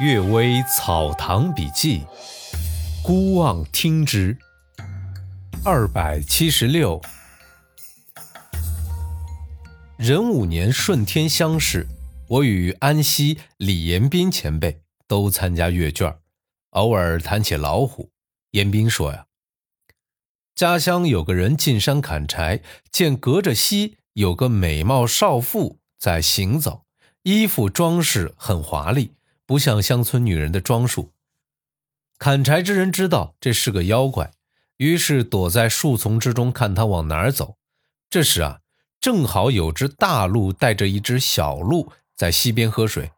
《岳微草堂笔记》，孤望听之。二百七十六，壬午年顺天乡试，我与安西、李延斌前辈都参加阅卷，偶尔谈起老虎。延斌说呀，家乡有个人进山砍柴，见隔着溪有个美貌少妇在行走，衣服装饰很华丽。不像乡村女人的装束。砍柴之人知道这是个妖怪，于是躲在树丛之中看他往哪儿走。这时啊，正好有只大鹿带着一只小鹿在溪边喝水。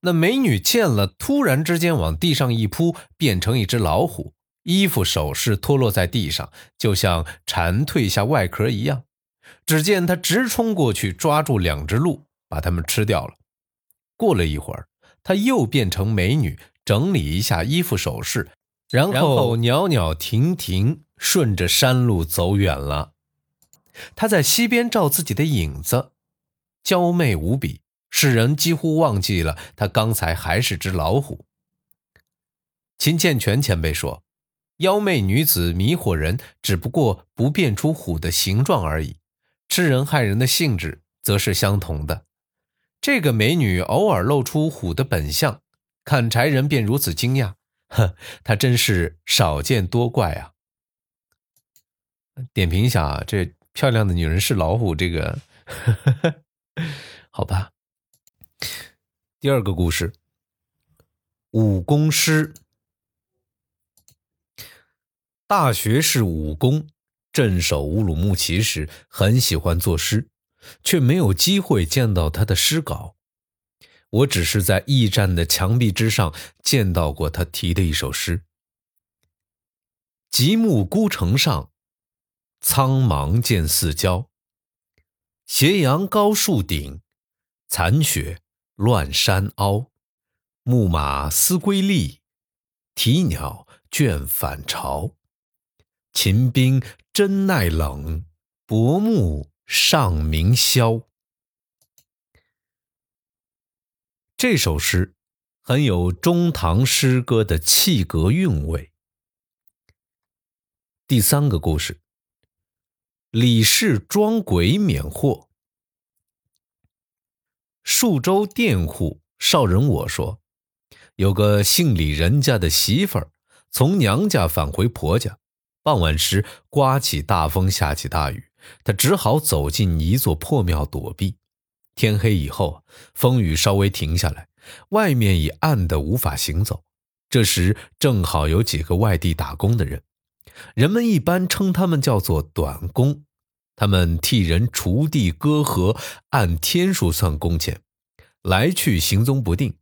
那美女见了，突然之间往地上一扑，变成一只老虎，衣服首饰脱落在地上，就像蝉蜕下外壳一样。只见她直冲过去，抓住两只鹿，把它们吃掉了。过了一会儿。她又变成美女，整理一下衣服首饰，然后袅袅婷婷顺着山路走远了。她在溪边照自己的影子，娇媚无比，使人几乎忘记了她刚才还是只老虎。秦建全前辈说：“妖媚女子迷惑人，只不过不变出虎的形状而已，吃人害人的性质则是相同的。”这个美女偶尔露出虎的本相，砍柴人便如此惊讶。呵，她真是少见多怪啊！点评一下啊，这漂亮的女人是老虎，这个 好吧。第二个故事，武功师。大学士武功镇守乌鲁木齐时，很喜欢作诗。却没有机会见到他的诗稿，我只是在驿站的墙壁之上见到过他题的一首诗：“极目孤城上，苍茫见四郊。斜阳高树顶，残雪乱山凹。牧马思归立，啼鸟倦返巢。秦兵真耐冷，薄暮。”上明霄，这首诗很有中唐诗歌的气格韵味。第三个故事，李氏装鬼免祸。数州佃户少人我说，有个姓李人家的媳妇儿从娘家返回婆家，傍晚时刮起大风，下起大雨。他只好走进一座破庙躲避。天黑以后，风雨稍微停下来，外面已暗得无法行走。这时正好有几个外地打工的人，人们一般称他们叫做短工。他们替人锄地割禾，按天数算工钱，来去行踪不定。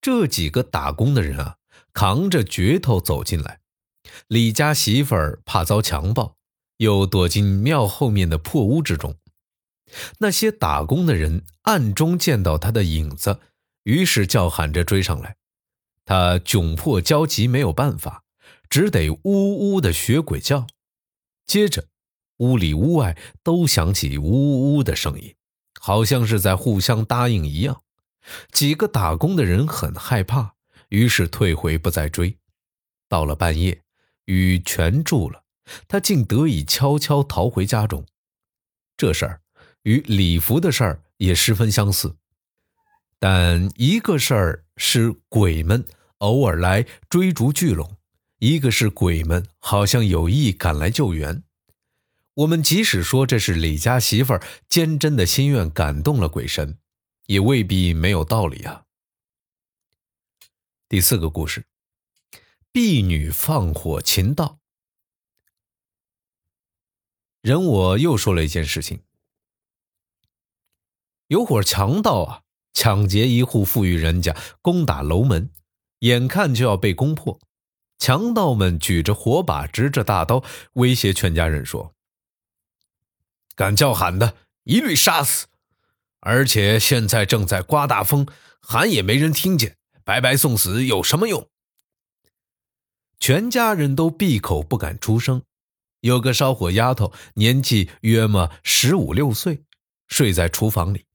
这几个打工的人啊，扛着镢头走进来。李家媳妇儿怕遭强暴。又躲进庙后面的破屋之中。那些打工的人暗中见到他的影子，于是叫喊着追上来。他窘迫焦急，没有办法，只得呜呜的学鬼叫。接着，屋里屋外都响起呜呜的声音，好像是在互相答应一样。几个打工的人很害怕，于是退回，不再追。到了半夜，雨全住了。他竟得以悄悄逃回家中，这事儿与礼服的事儿也十分相似，但一个事儿是鬼们偶尔来追逐聚拢，一个是鬼们好像有意赶来救援。我们即使说这是李家媳妇儿坚贞的心愿感动了鬼神，也未必没有道理啊。第四个故事，婢女放火擒盗。人我又说了一件事情：有伙强盗啊，抢劫一户富裕人家，攻打楼门，眼看就要被攻破。强盗们举着火把，执着大刀，威胁全家人说：“敢叫喊的，一律杀死！而且现在正在刮大风，喊也没人听见，白白送死有什么用？”全家人都闭口不敢出声。有个烧火丫头，年纪约么十五六岁，睡在厨房里。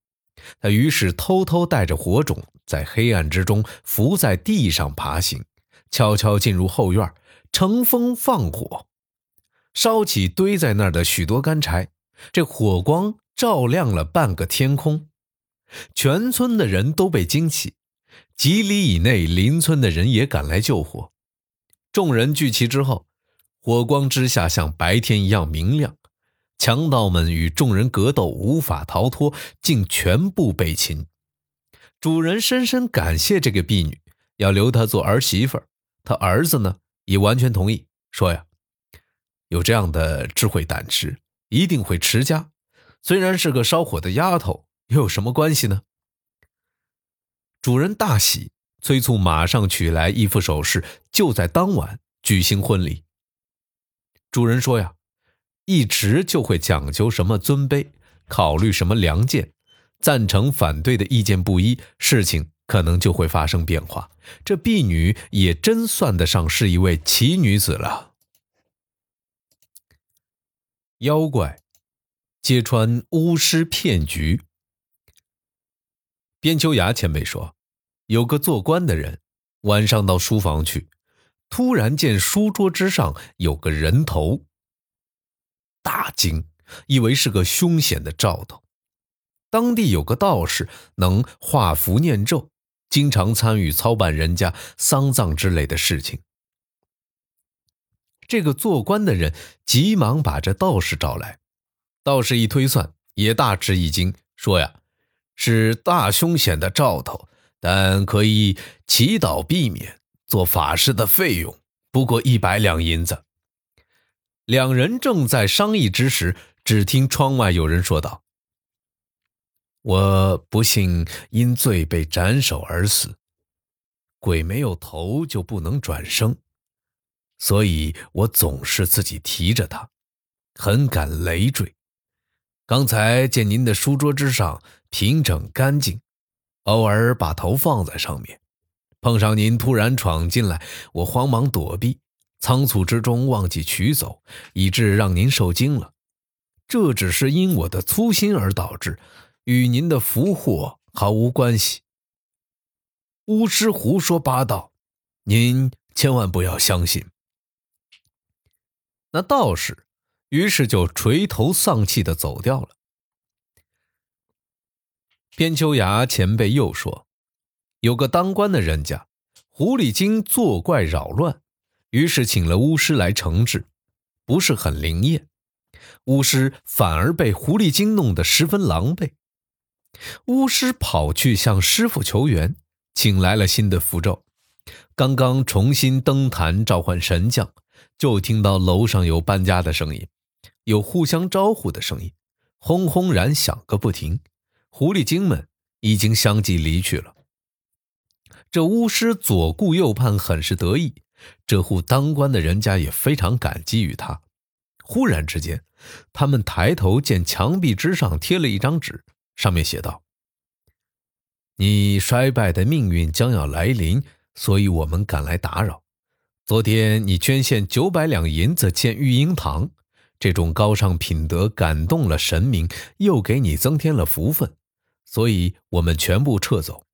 他于是偷偷带着火种，在黑暗之中伏在地上爬行，悄悄进入后院，乘风放火，烧起堆在那儿的许多干柴。这火光照亮了半个天空，全村的人都被惊起。几里以内邻村的人也赶来救火。众人聚齐之后，火光之下像白天一样明亮。强盗们与众人格斗，无法逃脱，竟全部被擒。主人深深感谢这个婢女，要留她做儿媳妇儿。他儿子呢，也完全同意，说呀，有这样的智慧胆识，一定会持家。虽然是个烧火的丫头，又有什么关系呢？主人大喜，催促马上取来一副首饰，就在当晚举行婚礼。主人说呀。一直就会讲究什么尊卑，考虑什么良贱，赞成反对的意见不一，事情可能就会发生变化。这婢女也真算得上是一位奇女子了。妖怪揭穿巫师骗局。边秋崖前辈说，有个做官的人晚上到书房去，突然见书桌之上有个人头。大惊，以为是个凶险的兆头。当地有个道士能画符念咒，经常参与操办人家丧葬之类的事情。这个做官的人急忙把这道士找来。道士一推算，也大吃一惊，说：“呀，是大凶险的兆头，但可以祈祷避免。做法事的费用不过一百两银子。”两人正在商议之时，只听窗外有人说道：“我不幸因罪被斩首而死，鬼没有头就不能转生，所以我总是自己提着它，很感累赘。刚才见您的书桌之上平整干净，偶尔把头放在上面，碰上您突然闯进来，我慌忙躲避。”仓促之中忘记取走，以致让您受惊了。这只是因我的粗心而导致，与您的福祸毫无关系。巫师胡说八道，您千万不要相信。那道士于是就垂头丧气的走掉了。边秋崖前辈又说，有个当官的人家，狐狸精作怪扰乱。于是请了巫师来惩治，不是很灵验。巫师反而被狐狸精弄得十分狼狈。巫师跑去向师傅求援，请来了新的符咒。刚刚重新登坛召唤神将，就听到楼上有搬家的声音，有互相招呼的声音，轰轰然响个不停。狐狸精们已经相继离去了。这巫师左顾右盼，很是得意。这户当官的人家也非常感激于他。忽然之间，他们抬头见墙壁之上贴了一张纸，上面写道：“你衰败的命运将要来临，所以我们赶来打扰。昨天你捐献九百两银子建育婴堂，这种高尚品德感动了神明，又给你增添了福分，所以我们全部撤走。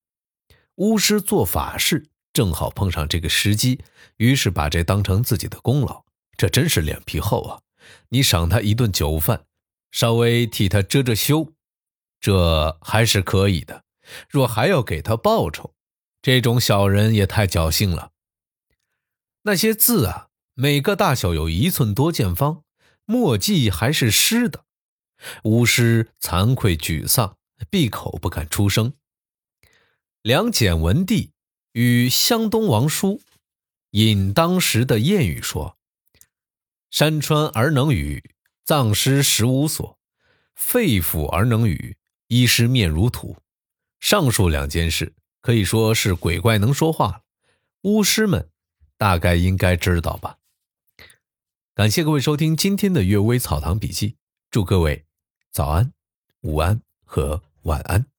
巫师做法事。”正好碰上这个时机，于是把这当成自己的功劳。这真是脸皮厚啊！你赏他一顿酒饭，稍微替他遮遮羞，这还是可以的。若还要给他报酬，这种小人也太侥幸了。那些字啊，每个大小有一寸多见方，墨迹还是湿的。巫师惭愧沮丧，闭口不敢出声。梁简文帝。与湘东王叔引当时的谚语说：“山川而能语，葬尸十无所；肺腑而能语，医师面如土。”上述两件事可以说是鬼怪能说话了。巫师们大概应该知道吧？感谢各位收听今天的《阅微草堂笔记》，祝各位早安、午安和晚安。